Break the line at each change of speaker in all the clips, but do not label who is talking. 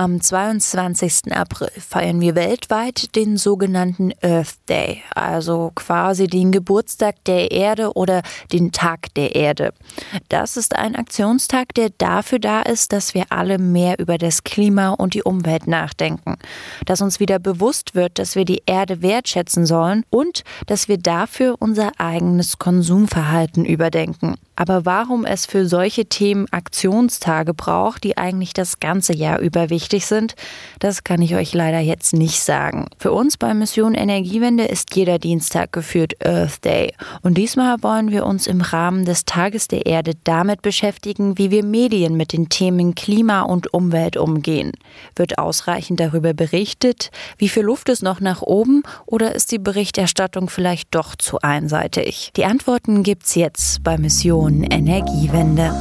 Am 22. April feiern wir weltweit den sogenannten Earth Day, also quasi den Geburtstag der Erde oder den Tag der Erde. Das ist ein Aktionstag, der dafür da ist, dass wir alle mehr über das Klima und die Umwelt nachdenken, dass uns wieder bewusst wird, dass wir die Erde wertschätzen sollen und dass wir dafür unser eigenes Konsumverhalten überdenken. Aber warum es für solche Themen Aktionstage braucht, die eigentlich das ganze Jahr über wichtig sind, das kann ich euch leider jetzt nicht sagen. Für uns bei Mission Energiewende ist jeder Dienstag geführt Earth Day. Und diesmal wollen wir uns im Rahmen des Tages der Erde damit beschäftigen, wie wir Medien mit den Themen Klima und Umwelt umgehen. Wird ausreichend darüber berichtet? Wie viel Luft ist noch nach oben? Oder ist die Berichterstattung vielleicht doch zu einseitig? Die Antworten gibt's jetzt bei Mission Energiewende.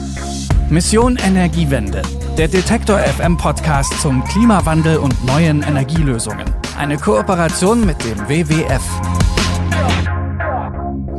Mission Energiewende. Der Detektor FM Podcast zum Klimawandel und neuen Energielösungen. Eine Kooperation mit dem WWF.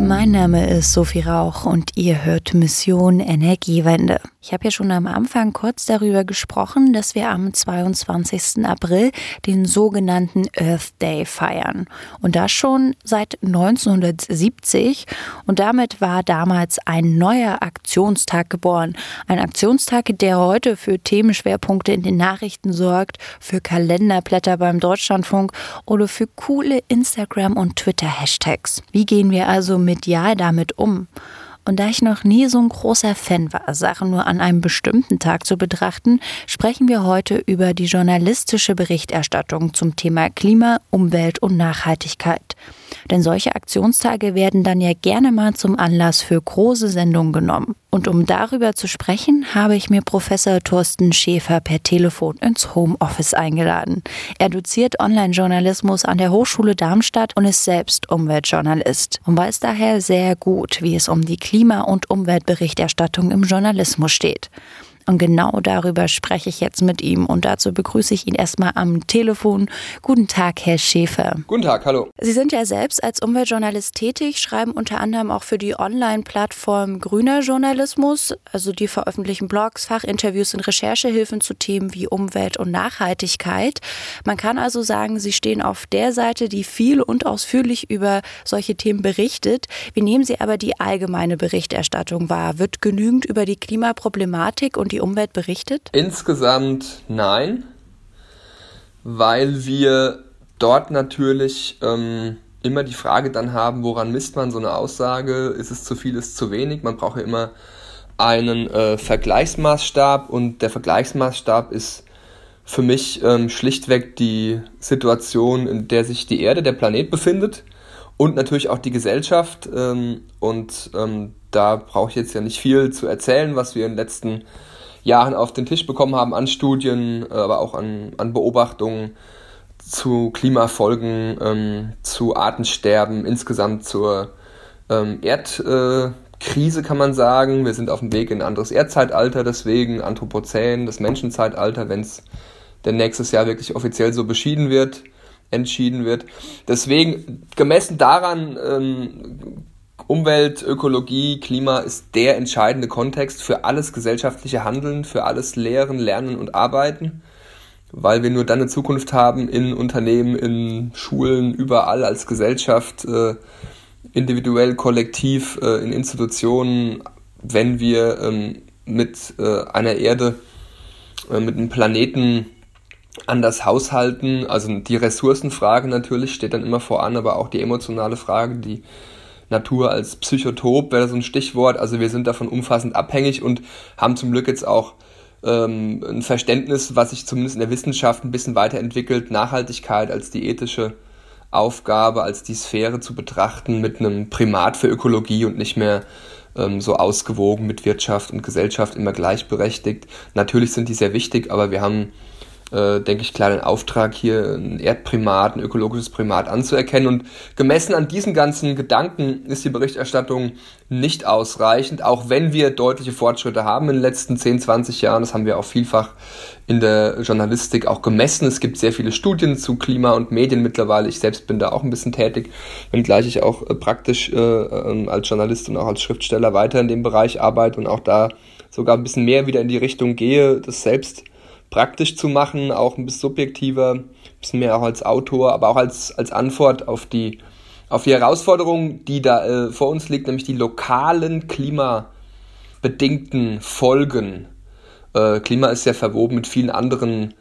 Mein Name ist Sophie Rauch und ihr hört Mission Energiewende. Ich habe ja schon am Anfang kurz darüber gesprochen, dass wir am 22. April den sogenannten Earth Day feiern. Und das schon seit 1970. Und damit war damals ein neuer Aktionstag geboren. Ein Aktionstag, der heute für Themenschwerpunkte in den Nachrichten sorgt, für Kalenderblätter beim Deutschlandfunk oder für coole Instagram- und Twitter-Hashtags. Wie gehen wir also medial damit um? Und da ich noch nie so ein großer Fan war, Sachen nur an einem bestimmten Tag zu betrachten, sprechen wir heute über die journalistische Berichterstattung zum Thema Klima, Umwelt und Nachhaltigkeit. Denn solche Aktionstage werden dann ja gerne mal zum Anlass für große Sendungen genommen. Und um darüber zu sprechen, habe ich mir Professor Thorsten Schäfer per Telefon ins Homeoffice eingeladen. Er doziert Online-Journalismus an der Hochschule Darmstadt und ist selbst Umweltjournalist und weiß daher sehr gut, wie es um die Klima- und Umweltberichterstattung im Journalismus steht. Und genau darüber spreche ich jetzt mit ihm. Und dazu begrüße ich ihn erstmal am Telefon. Guten Tag, Herr Schäfer.
Guten Tag, hallo.
Sie sind ja selbst als Umweltjournalist tätig, schreiben unter anderem auch für die Online-Plattform Grüner Journalismus. Also die veröffentlichen Blogs, Fachinterviews und Recherchehilfen zu Themen wie Umwelt und Nachhaltigkeit. Man kann also sagen, Sie stehen auf der Seite, die viel und ausführlich über solche Themen berichtet. Wie nehmen Sie aber die allgemeine Berichterstattung wahr? Wird genügend über die Klimaproblematik und die Umwelt berichtet?
Insgesamt nein, weil wir dort natürlich ähm, immer die Frage dann haben, woran misst man so eine Aussage? Ist es zu viel, ist es zu wenig? Man braucht ja immer einen äh, Vergleichsmaßstab und der Vergleichsmaßstab ist für mich ähm, schlichtweg die Situation, in der sich die Erde, der Planet befindet und natürlich auch die Gesellschaft. Ähm, und ähm, da brauche ich jetzt ja nicht viel zu erzählen, was wir in den letzten Jahren auf den Tisch bekommen haben an Studien, äh, aber auch an, an Beobachtungen zu Klimafolgen, ähm, zu Artensterben, insgesamt zur ähm, Erdkrise äh, kann man sagen. Wir sind auf dem Weg in ein anderes Erdzeitalter, deswegen Anthropozän, das Menschenzeitalter, wenn es denn nächstes Jahr wirklich offiziell so beschieden wird, entschieden wird. Deswegen, gemessen daran ähm, Umwelt, Ökologie, Klima ist der entscheidende Kontext für alles gesellschaftliche Handeln, für alles Lehren, Lernen und Arbeiten, weil wir nur dann eine Zukunft haben in Unternehmen, in Schulen, überall als Gesellschaft, äh, individuell, kollektiv, äh, in Institutionen, wenn wir ähm, mit äh, einer Erde, mit einem Planeten anders haushalten. Also die Ressourcenfrage natürlich steht dann immer voran, aber auch die emotionale Frage, die Natur als Psychotop wäre so ein Stichwort. Also wir sind davon umfassend abhängig und haben zum Glück jetzt auch ähm, ein Verständnis, was sich zumindest in der Wissenschaft ein bisschen weiterentwickelt, Nachhaltigkeit als die ethische Aufgabe, als die Sphäre zu betrachten mit einem Primat für Ökologie und nicht mehr ähm, so ausgewogen mit Wirtschaft und Gesellschaft immer gleichberechtigt. Natürlich sind die sehr wichtig, aber wir haben äh, denke ich, klar den Auftrag, hier ein Erdprimat, ein ökologisches Primat anzuerkennen. Und gemessen an diesen ganzen Gedanken ist die Berichterstattung nicht ausreichend, auch wenn wir deutliche Fortschritte haben in den letzten 10, 20 Jahren. Das haben wir auch vielfach in der Journalistik auch gemessen. Es gibt sehr viele Studien zu Klima und Medien mittlerweile. Ich selbst bin da auch ein bisschen tätig, wenngleich ich auch äh, praktisch äh, ähm, als Journalist und auch als Schriftsteller weiter in dem Bereich arbeite und auch da sogar ein bisschen mehr wieder in die Richtung gehe, das selbst praktisch zu machen, auch ein bisschen subjektiver, ein bisschen mehr auch als Autor, aber auch als, als Antwort auf die, auf die Herausforderung, die da äh, vor uns liegt, nämlich die lokalen klimabedingten Folgen. Äh, Klima ist ja verwoben mit vielen anderen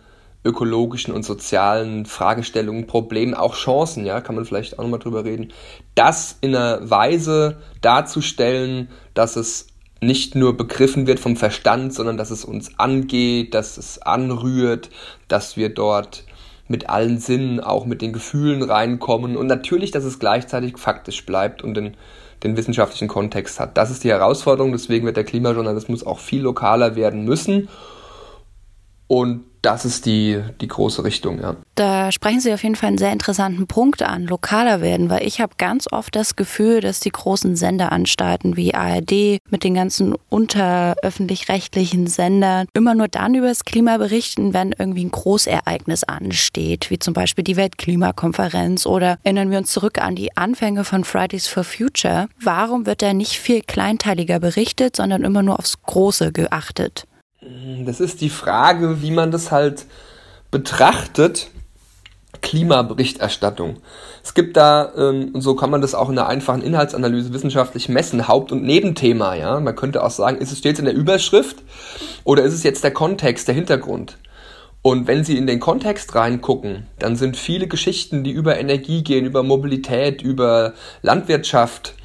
ökologischen und sozialen Fragestellungen, Problemen, auch Chancen, ja, kann man vielleicht auch nochmal drüber reden, das in einer Weise darzustellen, dass es nicht nur begriffen wird vom Verstand, sondern dass es uns angeht, dass es anrührt, dass wir dort mit allen Sinnen, auch mit den Gefühlen reinkommen und natürlich, dass es gleichzeitig faktisch bleibt und den, den wissenschaftlichen Kontext hat. Das ist die Herausforderung, deswegen wird der Klimajournalismus auch viel lokaler werden müssen und das ist die, die große Richtung, ja.
Da sprechen Sie auf jeden Fall einen sehr interessanten Punkt an, lokaler werden, weil ich habe ganz oft das Gefühl, dass die großen Senderanstalten wie ARD mit den ganzen unteröffentlich-rechtlichen Sendern immer nur dann über das Klima berichten, wenn irgendwie ein Großereignis ansteht, wie zum Beispiel die Weltklimakonferenz oder erinnern wir uns zurück an die Anfänge von Fridays for Future. Warum wird da nicht viel kleinteiliger berichtet, sondern immer nur aufs Große geachtet?
Das ist die Frage, wie man das halt betrachtet. Klimaberichterstattung. Es gibt da, ähm, und so kann man das auch in einer einfachen Inhaltsanalyse wissenschaftlich messen, Haupt- und Nebenthema, ja. Man könnte auch sagen, ist es stets in der Überschrift oder ist es jetzt der Kontext, der Hintergrund? Und wenn Sie in den Kontext reingucken, dann sind viele Geschichten, die über Energie gehen, über Mobilität, über Landwirtschaft,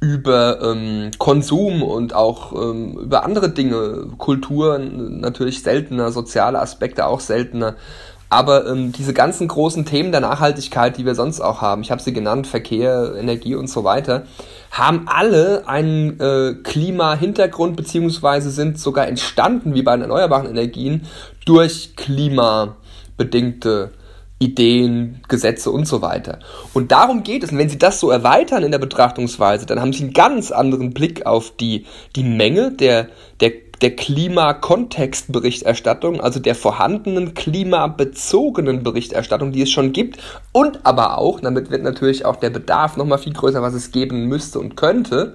über ähm, Konsum und auch ähm, über andere Dinge, Kultur natürlich seltener, soziale Aspekte auch seltener. Aber ähm, diese ganzen großen Themen der Nachhaltigkeit, die wir sonst auch haben, ich habe sie genannt, Verkehr, Energie und so weiter, haben alle einen äh, Klima-Hintergrund beziehungsweise sind sogar entstanden, wie bei den erneuerbaren Energien, durch klimabedingte Ideen, Gesetze und so weiter. Und darum geht es. Und wenn Sie das so erweitern in der Betrachtungsweise, dann haben Sie einen ganz anderen Blick auf die, die Menge der, der, der Klimakontextberichterstattung, also der vorhandenen klimabezogenen Berichterstattung, die es schon gibt. Und aber auch, damit wird natürlich auch der Bedarf nochmal viel größer, was es geben müsste und könnte.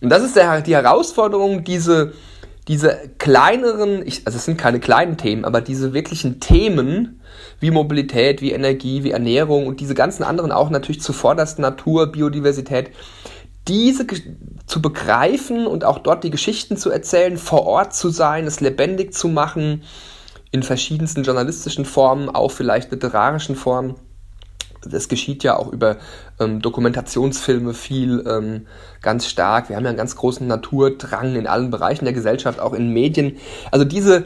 Und das ist der, die Herausforderung, diese, diese kleineren, ich, also es sind keine kleinen Themen, aber diese wirklichen Themen, wie Mobilität, wie Energie, wie Ernährung und diese ganzen anderen auch natürlich zuvorderst Natur, Biodiversität, diese zu begreifen und auch dort die Geschichten zu erzählen, vor Ort zu sein, es lebendig zu machen, in verschiedensten journalistischen Formen, auch vielleicht literarischen Formen. Das geschieht ja auch über ähm, Dokumentationsfilme viel ähm, ganz stark. Wir haben ja einen ganz großen Naturdrang in allen Bereichen der Gesellschaft, auch in Medien. Also diese,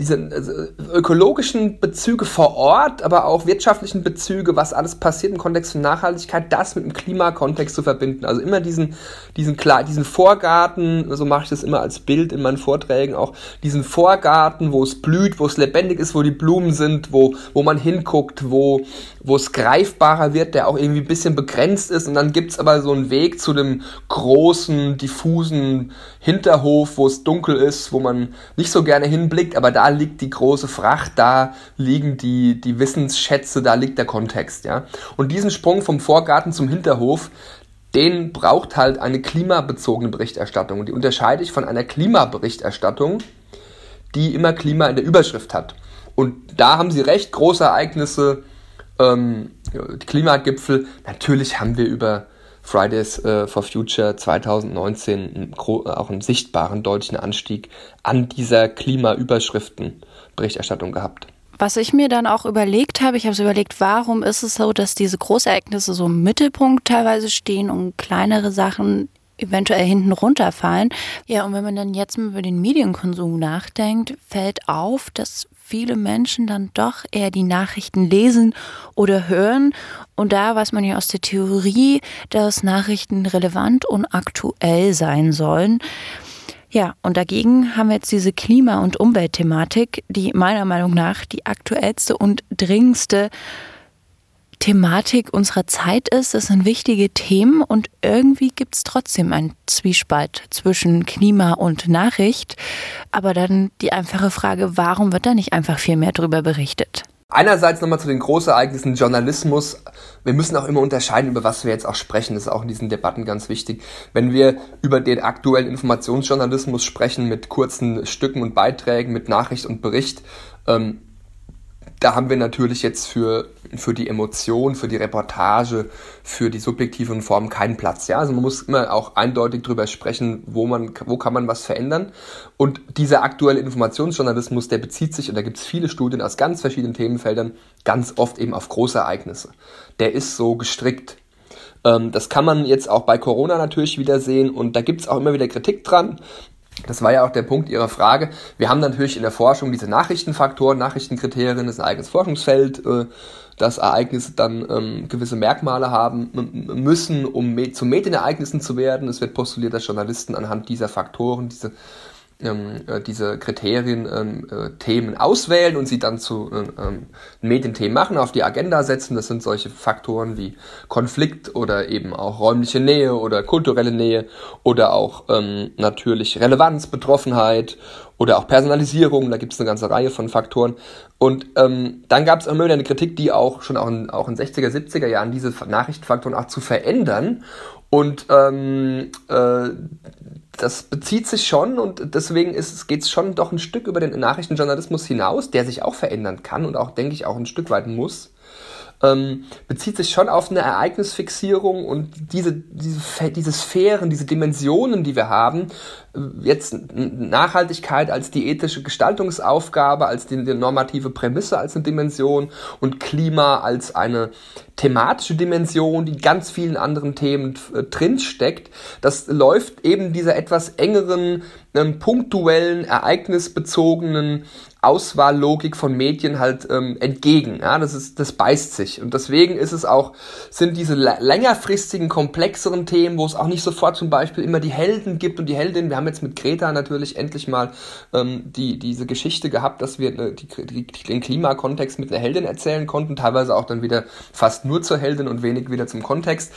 diese also, ökologischen Bezüge vor Ort, aber auch wirtschaftlichen Bezüge, was alles passiert im Kontext von Nachhaltigkeit, das mit dem Klimakontext zu verbinden. Also immer diesen, diesen, klar, diesen Vorgarten, so mache ich das immer als Bild in meinen Vorträgen auch, diesen Vorgarten, wo es blüht, wo es lebendig ist, wo die Blumen sind, wo, wo man hinguckt, wo, wo es greifbarer wird, der auch irgendwie ein bisschen begrenzt ist. Und dann gibt's aber so einen Weg zu dem großen, diffusen Hinterhof, wo es dunkel ist, wo man nicht so gerne hinblickt, aber da liegt die große Fracht, da liegen die, die Wissensschätze, da liegt der Kontext, ja. Und diesen Sprung vom Vorgarten zum Hinterhof, den braucht halt eine klimabezogene Berichterstattung. Und die unterscheide ich von einer Klimaberichterstattung, die immer Klima in der Überschrift hat. Und da haben Sie recht, große Ereignisse, ähm, Klimagipfel. Natürlich haben wir über Fridays äh, for Future 2019 auch einen sichtbaren deutlichen Anstieg an dieser Klimaüberschriftenberichterstattung gehabt.
Was ich mir dann auch überlegt habe, ich habe es überlegt, warum ist es so, dass diese Großereignisse so im Mittelpunkt teilweise stehen und kleinere Sachen eventuell hinten runterfallen. Ja, und wenn man dann jetzt über den Medienkonsum nachdenkt, fällt auf, dass viele Menschen dann doch eher die Nachrichten lesen oder hören. Und da weiß man ja aus der Theorie, dass Nachrichten relevant und aktuell sein sollen. Ja, und dagegen haben wir jetzt diese Klima- und Umweltthematik, die meiner Meinung nach die aktuellste und dringendste Thematik unserer Zeit ist. Das sind wichtige Themen und irgendwie gibt es trotzdem einen Zwiespalt zwischen Klima und Nachricht. Aber dann die einfache Frage, warum wird da nicht einfach viel mehr drüber berichtet?
Einerseits nochmal zu den Großereignissen Journalismus. Wir müssen auch immer unterscheiden, über was wir jetzt auch sprechen. Das ist auch in diesen Debatten ganz wichtig. Wenn wir über den aktuellen Informationsjournalismus sprechen mit kurzen Stücken und Beiträgen, mit Nachricht und Bericht, Ähm, da haben wir natürlich jetzt für, für die Emotion, für die Reportage, für die subjektiven Formen keinen Platz. Ja? Also man muss immer auch eindeutig darüber sprechen, wo, man, wo kann man was verändern. Und dieser aktuelle Informationsjournalismus, der bezieht sich, und da gibt es viele Studien aus ganz verschiedenen Themenfeldern, ganz oft eben auf große Ereignisse. Der ist so gestrickt. Ähm, das kann man jetzt auch bei Corona natürlich wieder sehen und da gibt es auch immer wieder Kritik dran. Das war ja auch der Punkt Ihrer Frage. Wir haben natürlich in der Forschung diese Nachrichtenfaktoren, Nachrichtenkriterien, das ist ein eigenes Forschungsfeld, äh, dass Ereignisse dann ähm, gewisse Merkmale haben müssen, um zu Medienereignissen zu werden. Es wird postuliert, dass Journalisten anhand dieser Faktoren, diese ähm, äh, diese Kriterien, ähm, äh, Themen auswählen und sie dann zu äh, ähm, Medienthemen machen, auf die Agenda setzen. Das sind solche Faktoren wie Konflikt oder eben auch räumliche Nähe oder kulturelle Nähe oder auch ähm, natürlich Relevanz, Betroffenheit oder auch Personalisierung. Da gibt es eine ganze Reihe von Faktoren. Und ähm, dann gab es immer wieder eine Kritik, die auch schon auch in, auch in 60er, 70er Jahren diese Nachrichtenfaktoren auch zu verändern. Und ähm, äh, das bezieht sich schon und deswegen geht es schon doch ein Stück über den Nachrichtenjournalismus hinaus, der sich auch verändern kann und auch, denke ich, auch ein Stück weit muss. Ähm, bezieht sich schon auf eine Ereignisfixierung und diese, diese, diese Sphären, diese Dimensionen, die wir haben, jetzt Nachhaltigkeit als die ethische Gestaltungsaufgabe, als die, die, normative Prämisse als eine Dimension und Klima als eine thematische Dimension, die ganz vielen anderen Themen äh, drinsteckt. Das läuft eben dieser etwas engeren, ähm, punktuellen, ereignisbezogenen Auswahllogik von Medien halt ähm, entgegen. Ja, das ist, das beißt sich. Und deswegen ist es auch, sind diese längerfristigen, komplexeren Themen, wo es auch nicht sofort zum Beispiel immer die Helden gibt und die Heldin. Wir haben jetzt mit Greta natürlich endlich mal ähm, die, diese Geschichte gehabt, dass wir äh, die, die, den Klimakontext mit einer Heldin erzählen konnten, teilweise auch dann wieder fast nur zur Heldin und wenig wieder zum Kontext.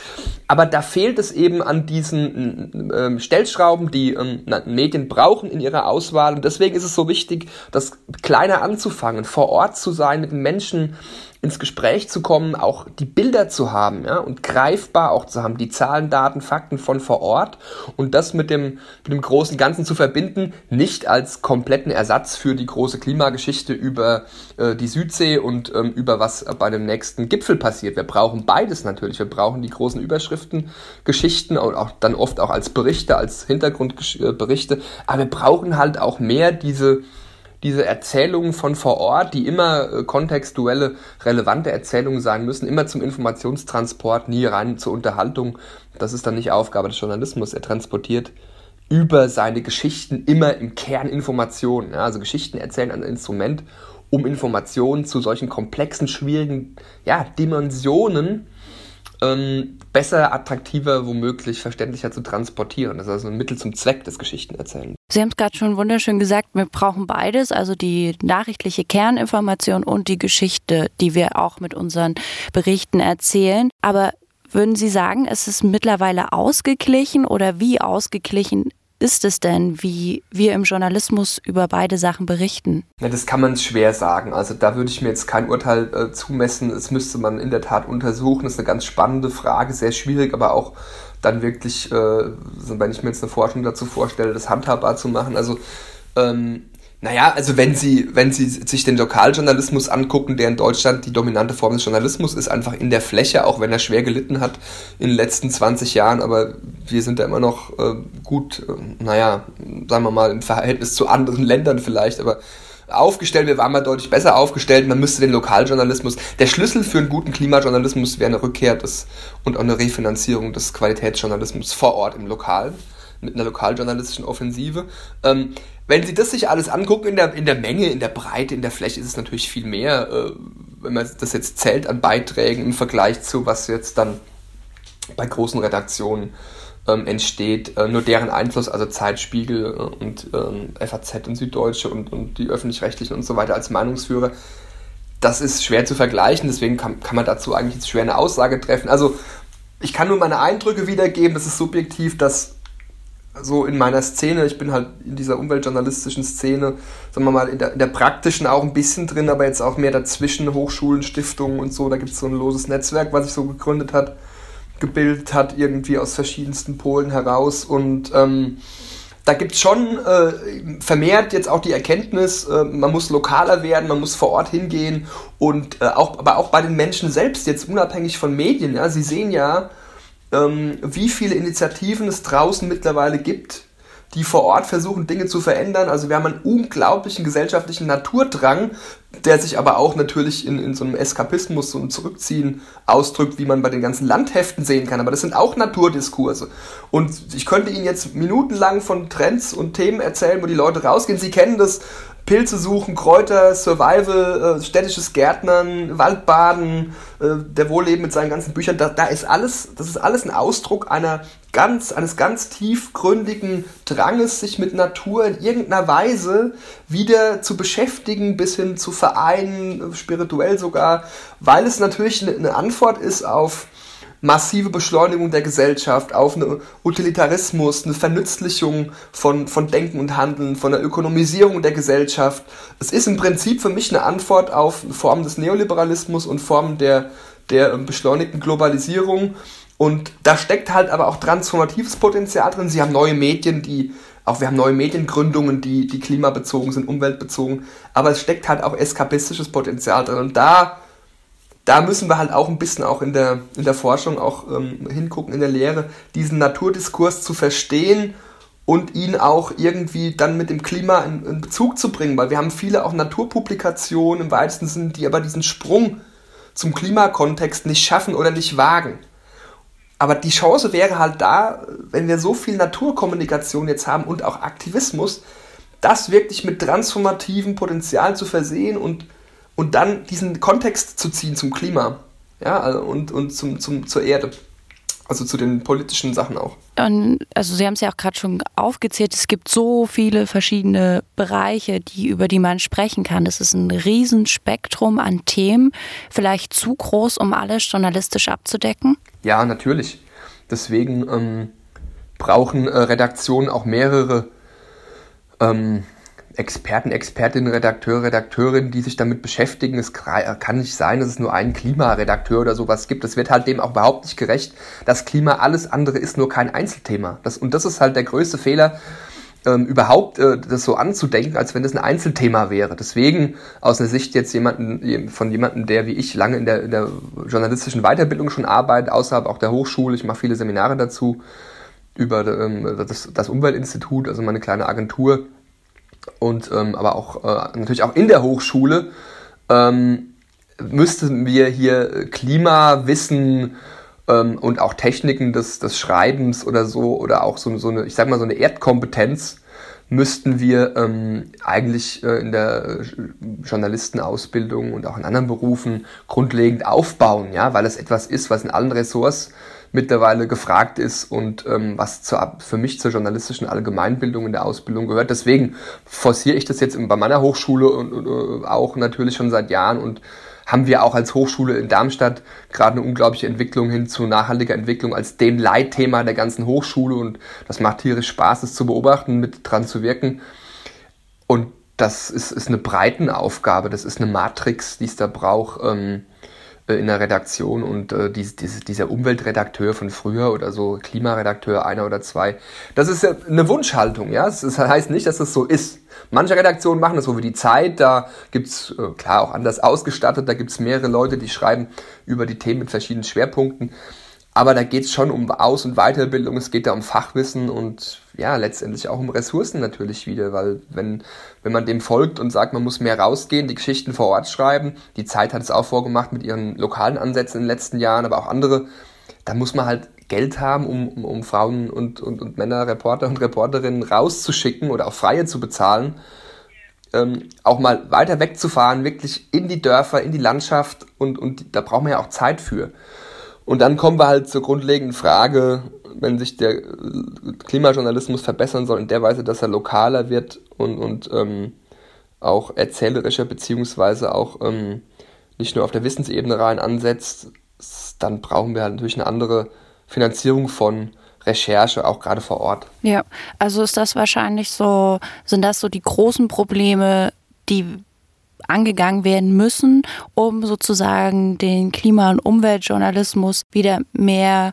Aber da fehlt es eben an diesen ähm, Stellschrauben, die ähm, Medien brauchen in ihrer Auswahl. Und deswegen ist es so wichtig, dass kleiner anzufangen, vor Ort zu sein, mit Menschen ins Gespräch zu kommen, auch die Bilder zu haben ja, und greifbar auch zu haben, die Zahlen, Daten, Fakten von vor Ort und das mit dem, mit dem großen Ganzen zu verbinden, nicht als kompletten Ersatz für die große Klimageschichte über äh, die Südsee und ähm, über was bei dem nächsten Gipfel passiert. Wir brauchen beides natürlich. Wir brauchen die großen Überschriften, Geschichten und auch dann oft auch als Berichte, als Hintergrundberichte, aber wir brauchen halt auch mehr diese diese Erzählungen von vor Ort, die immer äh, kontextuelle, relevante Erzählungen sein müssen, immer zum Informationstransport, nie rein zur Unterhaltung. Das ist dann nicht Aufgabe des Journalismus. Er transportiert über seine Geschichten immer im Kern Informationen. Ja, also Geschichten erzählen ein Instrument, um Informationen zu solchen komplexen, schwierigen ja, Dimensionen ähm, besser, attraktiver, womöglich verständlicher zu transportieren. Das ist also ein Mittel zum Zweck des Geschichtenerzählens.
Sie haben es gerade schon wunderschön gesagt, wir brauchen beides, also die nachrichtliche Kerninformation und die Geschichte, die wir auch mit unseren Berichten erzählen. Aber würden Sie sagen, es ist mittlerweile ausgeglichen oder wie ausgeglichen ist es denn, wie wir im Journalismus über beide Sachen berichten?
Ja, das kann man schwer sagen. Also da würde ich mir jetzt kein Urteil äh, zumessen. Es müsste man in der Tat untersuchen. Das ist eine ganz spannende Frage, sehr schwierig, aber auch dann wirklich, äh, wenn ich mir jetzt eine Forschung dazu vorstelle, das handhabbar zu machen. Also ähm, naja, also wenn Sie, wenn Sie sich den Lokaljournalismus angucken, der in Deutschland die dominante Form des Journalismus ist, einfach in der Fläche, auch wenn er schwer gelitten hat in den letzten 20 Jahren, aber wir sind da immer noch äh, gut, äh, naja, sagen wir mal, im Verhältnis zu anderen Ländern vielleicht, aber aufgestellt, wir waren mal deutlich besser aufgestellt, man müsste den Lokaljournalismus, der Schlüssel für einen guten Klimajournalismus wäre eine Rückkehr des, und auch eine Refinanzierung des Qualitätsjournalismus vor Ort im Lokalen mit einer lokaljournalistischen Offensive. Ähm, wenn Sie das sich alles angucken in der, in der Menge, in der Breite, in der Fläche, ist es natürlich viel mehr, äh, wenn man das jetzt zählt an Beiträgen im Vergleich zu, was jetzt dann bei großen Redaktionen ähm, entsteht. Äh, nur deren Einfluss, also Zeitspiegel äh, und ähm, FAZ und Süddeutsche und, und die öffentlich-rechtlichen und so weiter als Meinungsführer, das ist schwer zu vergleichen, deswegen kann, kann man dazu eigentlich jetzt schwer eine Aussage treffen. Also ich kann nur meine Eindrücke wiedergeben, das ist subjektiv, dass so in meiner Szene, ich bin halt in dieser umweltjournalistischen Szene, sagen wir mal, in der, in der praktischen auch ein bisschen drin, aber jetzt auch mehr dazwischen, Hochschulen, Stiftungen und so, da gibt es so ein loses Netzwerk, was sich so gegründet hat, gebildet hat, irgendwie aus verschiedensten Polen heraus und ähm, da gibt es schon äh, vermehrt jetzt auch die Erkenntnis, äh, man muss lokaler werden, man muss vor Ort hingehen und äh, auch, aber auch bei den Menschen selbst, jetzt unabhängig von Medien, ja, sie sehen ja, ähm, wie viele Initiativen es draußen mittlerweile gibt, die vor Ort versuchen, Dinge zu verändern. Also wir haben einen unglaublichen gesellschaftlichen Naturdrang, der sich aber auch natürlich in, in so einem Eskapismus und Zurückziehen ausdrückt, wie man bei den ganzen Landheften sehen kann. Aber das sind auch Naturdiskurse. Und ich könnte Ihnen jetzt minutenlang von Trends und Themen erzählen, wo die Leute rausgehen. Sie kennen das Pilze suchen, Kräuter, Survival, äh, städtisches Gärtnern, Waldbaden, äh, der Wohlleben mit seinen ganzen Büchern, da, da ist alles, das ist alles ein Ausdruck einer ganz, eines ganz tiefgründigen Dranges, sich mit Natur in irgendeiner Weise wieder zu beschäftigen, bis hin zu vereinen, spirituell sogar, weil es natürlich eine, eine Antwort ist auf massive Beschleunigung der Gesellschaft, auf einen Utilitarismus, eine Vernützlichung von, von Denken und Handeln, von der Ökonomisierung der Gesellschaft. Es ist im Prinzip für mich eine Antwort auf Formen des Neoliberalismus und Formen der, der beschleunigten Globalisierung. Und da steckt halt aber auch transformatives Potenzial drin. Sie haben neue Medien, die auch wir haben neue Mediengründungen, die, die klimabezogen sind, umweltbezogen, aber es steckt halt auch eskapistisches Potenzial drin. Und da da müssen wir halt auch ein bisschen auch in der, in der Forschung auch ähm, hingucken, in der Lehre, diesen Naturdiskurs zu verstehen und ihn auch irgendwie dann mit dem Klima in, in Bezug zu bringen, weil wir haben viele auch Naturpublikationen im weitesten Sinne, die aber diesen Sprung zum Klimakontext nicht schaffen oder nicht wagen. Aber die Chance wäre halt da, wenn wir so viel Naturkommunikation jetzt haben und auch Aktivismus, das wirklich mit transformativem Potenzial zu versehen und und dann diesen Kontext zu ziehen zum Klima ja, also und, und zum, zum, zur Erde. Also zu den politischen Sachen auch.
Und also Sie haben es ja auch gerade schon aufgezählt, es gibt so viele verschiedene Bereiche, die, über die man sprechen kann. Das ist ein Riesenspektrum an Themen, vielleicht zu groß, um alles journalistisch abzudecken.
Ja, natürlich. Deswegen ähm, brauchen äh, Redaktionen auch mehrere ähm, Experten, Expertinnen, Redakteure, Redakteurinnen, die sich damit beschäftigen. Es kann nicht sein, dass es nur einen Klimaredakteur oder sowas gibt. Das wird halt dem auch überhaupt nicht gerecht. Das Klima, alles andere ist nur kein Einzelthema. Das, und das ist halt der größte Fehler, ähm, überhaupt äh, das so anzudenken, als wenn das ein Einzelthema wäre. Deswegen aus der Sicht jetzt jemanden, von jemandem, der wie ich lange in der, in der journalistischen Weiterbildung schon arbeitet, außerhalb auch der Hochschule, ich mache viele Seminare dazu, über ähm, das, das Umweltinstitut, also meine kleine Agentur, und ähm, aber auch äh, natürlich auch in der Hochschule ähm, müssten wir hier Klimawissen ähm, und auch Techniken des, des Schreibens oder so oder auch so, so eine, ich sag mal, so eine Erdkompetenz müssten wir ähm, eigentlich äh, in der Journalistenausbildung und auch in anderen Berufen grundlegend aufbauen, ja, weil es etwas ist, was in allen Ressorts mittlerweile gefragt ist und ähm, was zur, für mich zur journalistischen Allgemeinbildung in der Ausbildung gehört. Deswegen forciere ich das jetzt bei meiner Hochschule und, und äh, auch natürlich schon seit Jahren und haben wir auch als Hochschule in Darmstadt gerade eine unglaubliche Entwicklung hin zu nachhaltiger Entwicklung als dem Leitthema der ganzen Hochschule und das macht tierisch Spaß, das zu beobachten, mit dran zu wirken. Und das ist, ist eine Breitenaufgabe, das ist eine Matrix, die es da braucht. Ähm, äh, in der Redaktion und äh, dies, dies, dieser Umweltredakteur von früher oder so Klimaredakteur einer oder zwei, das ist ja eine Wunschhaltung, ja. Das heißt nicht, dass das so ist. Manche Redaktionen machen das so wie die Zeit, da gibt's äh, klar auch anders ausgestattet, da gibt's mehrere Leute, die schreiben über die Themen mit verschiedenen Schwerpunkten. Aber da geht es schon um Aus- und Weiterbildung, es geht da um Fachwissen und ja, letztendlich auch um Ressourcen natürlich wieder, weil wenn, wenn man dem folgt und sagt, man muss mehr rausgehen, die Geschichten vor Ort schreiben, die Zeit hat es auch vorgemacht mit ihren lokalen Ansätzen in den letzten Jahren, aber auch andere, da muss man halt Geld haben, um, um, um Frauen und, und, und Männer, Reporter und Reporterinnen rauszuschicken oder auch Freie zu bezahlen. Ähm, auch mal weiter wegzufahren, wirklich in die Dörfer, in die Landschaft und, und da braucht man ja auch Zeit für. Und dann kommen wir halt zur grundlegenden Frage, wenn sich der Klimajournalismus verbessern soll in der Weise, dass er lokaler wird und, und ähm, auch erzählerischer beziehungsweise auch ähm, nicht nur auf der Wissensebene rein ansetzt, dann brauchen wir halt natürlich eine andere Finanzierung von Recherche, auch gerade vor Ort.
Ja, also ist das wahrscheinlich so, sind das so die großen Probleme, die angegangen werden müssen, um sozusagen den Klima- und Umweltjournalismus wieder mehr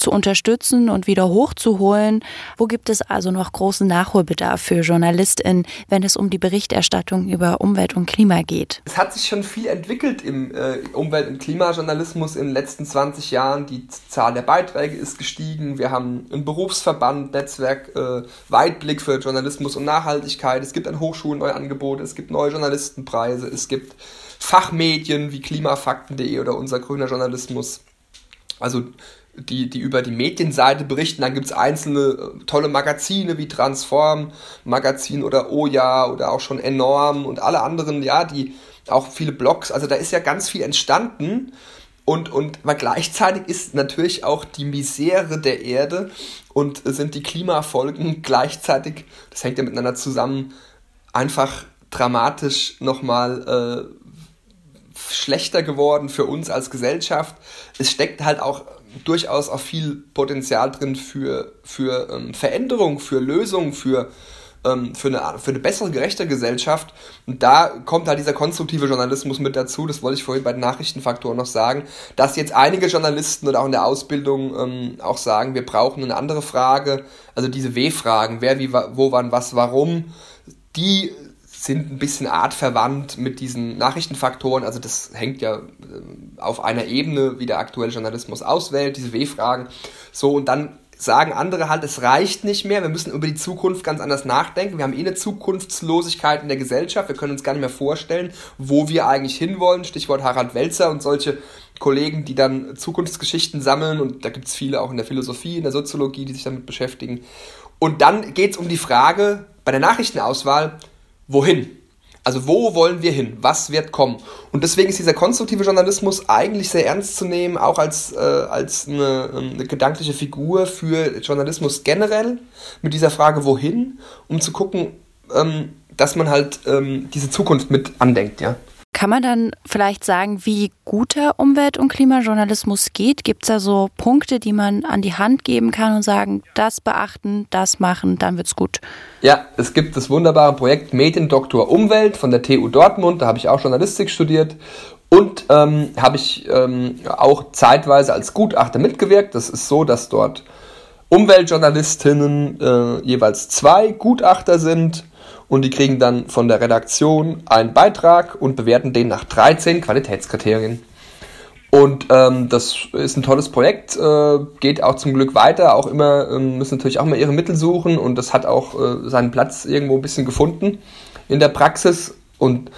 zu unterstützen und wieder hochzuholen. Wo gibt es also noch großen Nachholbedarf für JournalistInnen, wenn es um die Berichterstattung über Umwelt und Klima geht?
Es hat sich schon viel entwickelt im äh, Umwelt- und Klimajournalismus in den letzten 20 Jahren. Die Zahl der Beiträge ist gestiegen. Wir haben ein Berufsverband, Netzwerk, äh, Weitblick für Journalismus und Nachhaltigkeit. Es gibt an Hochschulen neue Angebote, es gibt neue Journalistenpreise, es gibt Fachmedien wie klimafakten.de oder unser grüner Journalismus. Also die, die über die Medienseite berichten. Dann gibt es einzelne äh, tolle Magazine wie Transform Magazin oder Oja oder auch schon Enorm und alle anderen, ja, die auch viele Blogs. Also da ist ja ganz viel entstanden. Und, und aber gleichzeitig ist natürlich auch die Misere der Erde und sind die Klimafolgen gleichzeitig, das hängt ja miteinander zusammen, einfach dramatisch nochmal äh, schlechter geworden für uns als Gesellschaft. Es steckt halt auch durchaus auch viel Potenzial drin für, für ähm, Veränderung, für Lösung, für, ähm, für, eine, für eine bessere, gerechte Gesellschaft. Und da kommt halt dieser konstruktive Journalismus mit dazu. Das wollte ich vorhin bei den Nachrichtenfaktoren noch sagen, dass jetzt einige Journalisten oder auch in der Ausbildung ähm, auch sagen, wir brauchen eine andere Frage, also diese W-Fragen, wer, wie, wo, wann, was, warum, die sind ein bisschen artverwandt mit diesen Nachrichtenfaktoren. Also das hängt ja äh, auf einer Ebene, wie der aktuelle Journalismus auswählt, diese W-Fragen. So, und dann sagen andere halt, es reicht nicht mehr, wir müssen über die Zukunft ganz anders nachdenken. Wir haben eh eine Zukunftslosigkeit in der Gesellschaft, wir können uns gar nicht mehr vorstellen, wo wir eigentlich hinwollen. Stichwort Harald Welzer und solche Kollegen, die dann Zukunftsgeschichten sammeln und da gibt es viele auch in der Philosophie, in der Soziologie, die sich damit beschäftigen. Und dann geht es um die Frage bei der Nachrichtenauswahl, wohin? Also wo wollen wir hin? Was wird kommen? Und deswegen ist dieser konstruktive Journalismus eigentlich sehr ernst zu nehmen, auch als, äh, als eine, eine gedankliche Figur für Journalismus generell, mit dieser Frage wohin, um zu gucken, ähm, dass man halt ähm, diese Zukunft mit andenkt, ja.
Kann man dann vielleicht sagen, wie guter Umwelt- und Klimajournalismus geht? Gibt es da so Punkte, die man an die Hand geben kann und sagen, das beachten, das machen, dann wird's gut?
Ja, es gibt das wunderbare Projekt Mediendoktor Umwelt von der TU Dortmund. Da habe ich auch Journalistik studiert und ähm, habe ich ähm, auch zeitweise als Gutachter mitgewirkt. Das ist so, dass dort Umweltjournalistinnen äh, jeweils zwei Gutachter sind und die kriegen dann von der Redaktion einen Beitrag und bewerten den nach 13 Qualitätskriterien. Und ähm, das ist ein tolles Projekt, äh, geht auch zum Glück weiter, auch immer, äh, müssen natürlich auch mal ihre Mittel suchen und das hat auch äh, seinen Platz irgendwo ein bisschen gefunden in der Praxis und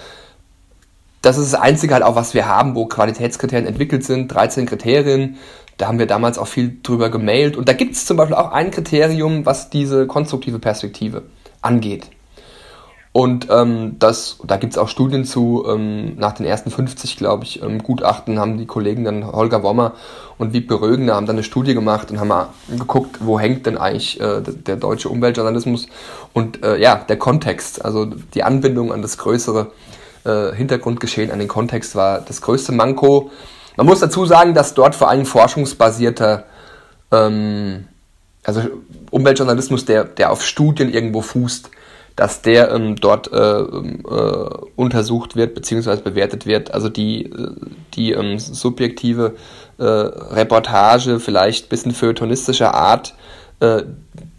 das ist das Einzige halt auch, was wir haben, wo Qualitätskriterien entwickelt sind, 13 Kriterien, da haben wir damals auch viel drüber gemailt und da gibt es zum Beispiel auch ein Kriterium, was diese konstruktive Perspektive angeht. Und ähm, das, da gibt es auch Studien zu, ähm, nach den ersten 50, glaube ich, ähm, Gutachten haben die Kollegen dann Holger Wommer und Wiebke Rögner haben dann eine Studie gemacht und haben mal geguckt, wo hängt denn eigentlich äh, der deutsche Umweltjournalismus und äh, ja, der Kontext, also die Anbindung an das größere äh, Hintergrundgeschehen, an den Kontext war das größte Manko. Man muss dazu sagen, dass dort vor allem forschungsbasierter ähm, also Umweltjournalismus, der, der auf Studien irgendwo fußt, dass der ähm, dort äh, äh, untersucht wird bzw. bewertet wird. Also die, äh, die ähm, subjektive äh, Reportage, vielleicht ein bisschen feuilletonistischer Art, äh,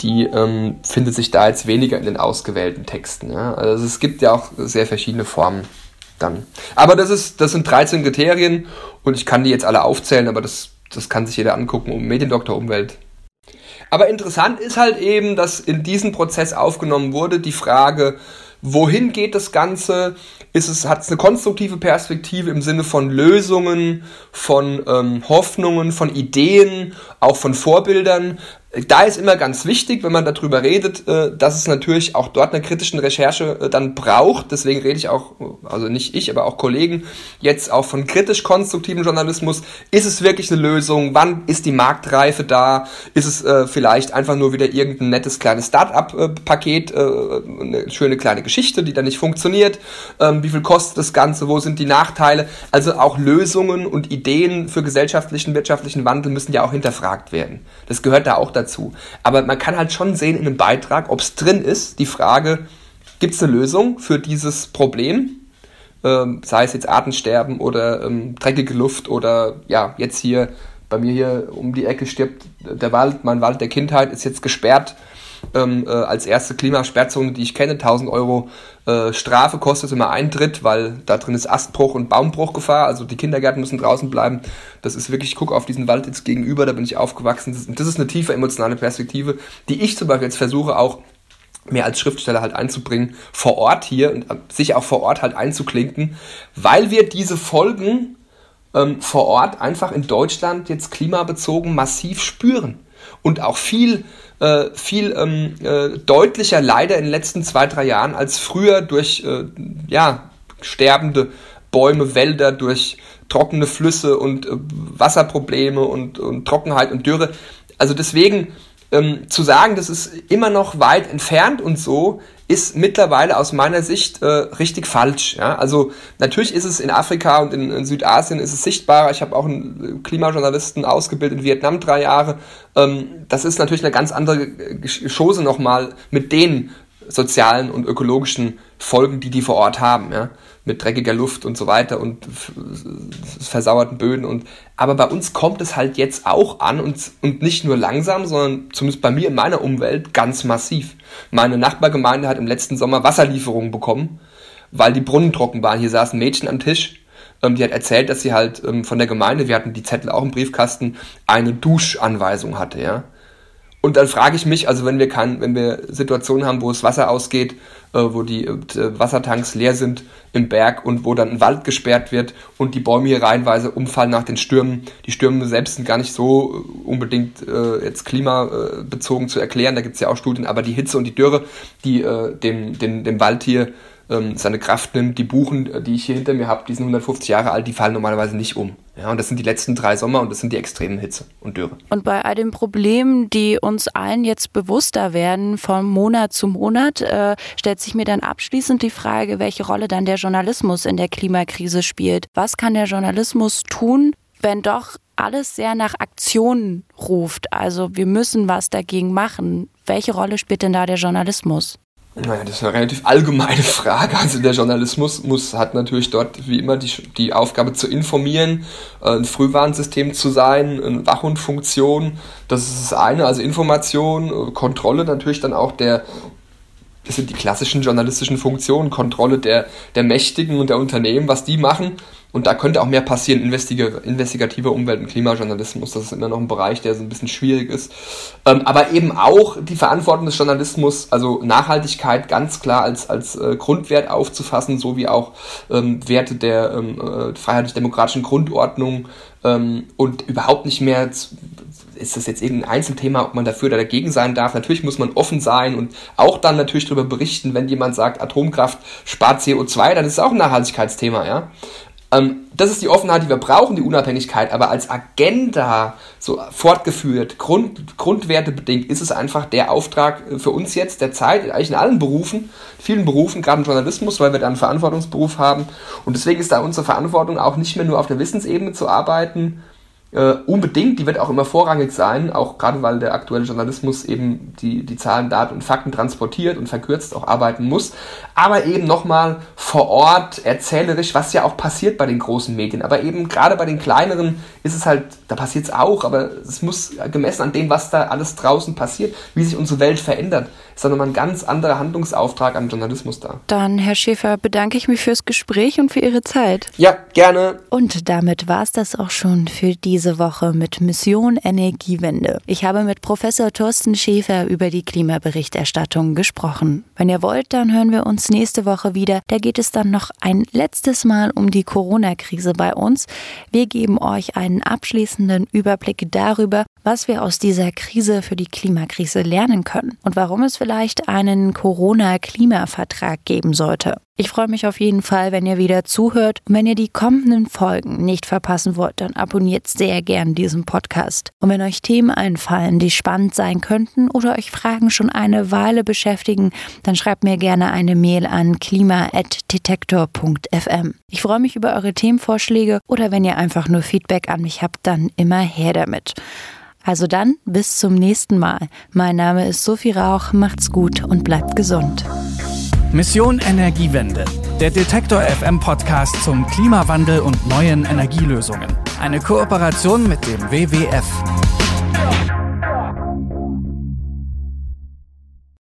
die ähm, findet sich da jetzt weniger in den ausgewählten Texten. Ja? Also es gibt ja auch sehr verschiedene Formen dann. Aber das, ist, das sind 13 Kriterien und ich kann die jetzt alle aufzählen, aber das, das kann sich jeder angucken, um Mediendoktor Umwelt aber interessant ist halt eben, dass in diesen Prozess aufgenommen wurde die Frage, wohin geht das Ganze? Ist es, hat es eine konstruktive Perspektive im Sinne von Lösungen, von ähm, Hoffnungen, von Ideen, auch von Vorbildern? Da ist immer ganz wichtig, wenn man darüber redet, äh, dass es natürlich auch dort eine kritische Recherche äh, dann braucht. Deswegen rede ich auch, also nicht ich, aber auch Kollegen, jetzt auch von kritisch-konstruktivem Journalismus. Ist es wirklich eine Lösung? Wann ist die Marktreife da? Ist es äh, vielleicht einfach nur wieder irgendein nettes kleines Start-up-Paket, eine schöne kleine Geschichte, die dann nicht funktioniert? Ähm, wie viel kostet das Ganze? Wo sind die Nachteile? Also auch Lösungen und Ideen für gesellschaftlichen, wirtschaftlichen Wandel müssen ja auch hinterfragt werden. Das gehört da auch dazu dazu. Aber man kann halt schon sehen in einem Beitrag, ob es drin ist, die Frage, gibt es eine Lösung für dieses Problem? Ähm, sei es jetzt Artensterben oder ähm, dreckige Luft oder ja, jetzt hier bei mir hier um die Ecke stirbt der Wald, mein Wald der Kindheit ist jetzt gesperrt ähm, äh, als erste Klimasperrzone, die ich kenne. 1000 Euro äh, Strafe kostet immer Eintritt, weil da drin ist Astbruch und Baumbruchgefahr. Also die Kindergärten müssen draußen bleiben. Das ist wirklich, ich gucke auf diesen Wald jetzt gegenüber, da bin ich aufgewachsen. Das, das ist eine tiefe emotionale Perspektive, die ich zum Beispiel jetzt versuche auch mehr als Schriftsteller halt einzubringen, vor Ort hier und äh, sich auch vor Ort halt einzuklinken, weil wir diese Folgen ähm, vor Ort einfach in Deutschland jetzt klimabezogen massiv spüren und auch viel, äh, viel ähm, äh, deutlicher leider in den letzten zwei, drei Jahren als früher durch äh, ja, sterbende Bäume, Wälder, durch trockene Flüsse und äh, Wasserprobleme und, und Trockenheit und Dürre. Also deswegen ähm, zu sagen, das ist immer noch weit entfernt und so, ist mittlerweile aus meiner Sicht äh, richtig falsch. Ja? Also natürlich ist es in Afrika und in, in Südasien ist es sichtbarer. Ich habe auch einen Klimajournalisten ausgebildet in Vietnam drei Jahre. Ähm, das ist natürlich eine ganz andere Chose nochmal mit den sozialen und ökologischen Folgen, die die vor Ort haben. Ja? mit dreckiger Luft und so weiter und versauerten Böden und aber bei uns kommt es halt jetzt auch an und, und nicht nur langsam, sondern zumindest bei mir in meiner Umwelt ganz massiv. Meine Nachbargemeinde hat im letzten Sommer Wasserlieferungen bekommen, weil die Brunnen trocken waren. Hier saß ein Mädchen am Tisch, ähm, die hat erzählt, dass sie halt ähm, von der Gemeinde, wir hatten die Zettel auch im Briefkasten, eine Duschanweisung hatte, ja. Und dann frage ich mich, also wenn wir kann, wenn wir Situationen haben, wo es Wasser ausgeht, äh, wo die äh, Wassertanks leer sind im Berg und wo dann ein Wald gesperrt wird und die Bäume hier reihenweise umfallen nach den Stürmen. Die Stürme selbst sind gar nicht so äh, unbedingt äh, jetzt klimabezogen zu erklären, da gibt es ja auch Studien, aber die Hitze und die Dürre, die äh, dem, dem, dem Wald hier ähm, seine Kraft nimmt. Die Buchen, äh, die ich hier hinter mir habe, die sind 150 Jahre alt, die fallen normalerweise nicht um. Ja, und das sind die letzten drei Sommer und das sind die extremen Hitze und Dürre.
Und bei all den Problemen, die uns allen jetzt bewusster werden von Monat zu Monat, äh, stellt sich mir dann abschließend die Frage, welche Rolle dann der Journalismus in der Klimakrise spielt. Was kann der Journalismus tun, wenn doch alles sehr nach Aktionen ruft? Also wir müssen was dagegen machen. Welche Rolle spielt denn da der Journalismus?
Naja, das ist eine relativ allgemeine Frage. Also der Journalismus muss, hat natürlich dort wie immer die, die Aufgabe zu informieren, äh, ein Frühwarnsystem zu sein, eine Wachhundfunktion. Das ist das eine, also Information, äh, Kontrolle natürlich dann auch der, das sind die klassischen journalistischen Funktionen, Kontrolle der, der Mächtigen und der Unternehmen, was die machen. Und da könnte auch mehr passieren, investigativer Umwelt- und Klimajournalismus. Das ist immer noch ein Bereich, der so ein bisschen schwierig ist. Ähm, aber eben auch die Verantwortung des Journalismus, also Nachhaltigkeit ganz klar als, als äh, Grundwert aufzufassen, so wie auch ähm, Werte der ähm, äh, freiheitlich-demokratischen Grundordnung ähm, und überhaupt nicht mehr ist das jetzt irgendein Einzelthema, ob man dafür oder dagegen sein darf. Natürlich muss man offen sein und auch dann natürlich darüber berichten, wenn jemand sagt, Atomkraft spart CO2, dann ist es auch ein Nachhaltigkeitsthema, ja. Ähm, das ist die Offenheit, die wir brauchen, die Unabhängigkeit, aber als Agenda so fortgeführt, Grund, Grundwerte bedingt, ist es einfach der Auftrag für uns jetzt der Zeit, eigentlich in allen Berufen, vielen Berufen, gerade im Journalismus, weil wir da einen Verantwortungsberuf haben. Und deswegen ist da unsere Verantwortung auch nicht mehr nur auf der Wissensebene zu arbeiten, äh, unbedingt, die wird auch immer vorrangig sein, auch gerade weil der aktuelle Journalismus eben die, die Zahlen, Daten und Fakten transportiert und verkürzt auch arbeiten muss. Aber eben nochmal vor Ort erzählerisch, was ja auch passiert bei den großen Medien. Aber eben gerade bei den kleineren ist es halt, da passiert es auch, aber es muss gemessen an dem, was da alles draußen passiert, wie sich unsere Welt verändert, ist da nochmal ein ganz anderer Handlungsauftrag am Journalismus da.
Dann, Herr Schäfer, bedanke ich mich fürs Gespräch und für Ihre Zeit.
Ja, gerne.
Und damit war es das auch schon für diese diese Woche mit Mission Energiewende. Ich habe mit Professor Thorsten Schäfer über die Klimaberichterstattung gesprochen. Wenn ihr wollt, dann hören wir uns nächste Woche wieder. Da geht es dann noch ein letztes Mal um die Corona-Krise bei uns. Wir geben euch einen abschließenden Überblick darüber, was wir aus dieser Krise für die Klimakrise lernen können und warum es vielleicht einen Corona-Klimavertrag geben sollte. Ich freue mich auf jeden Fall, wenn ihr wieder zuhört. Und wenn ihr die kommenden Folgen nicht verpassen wollt, dann abonniert sehr gern diesen Podcast. Und wenn euch Themen einfallen, die spannend sein könnten oder euch Fragen schon eine Weile beschäftigen, dann schreibt mir gerne eine Mail an klima.detektor.fm. Ich freue mich über eure Themenvorschläge oder wenn ihr einfach nur Feedback an mich habt, dann immer her damit. Also dann, bis zum nächsten Mal. Mein Name ist Sophie Rauch, macht's gut und bleibt gesund.
Mission Energiewende. Der Detektor FM Podcast zum Klimawandel und neuen Energielösungen. Eine Kooperation mit dem WWF.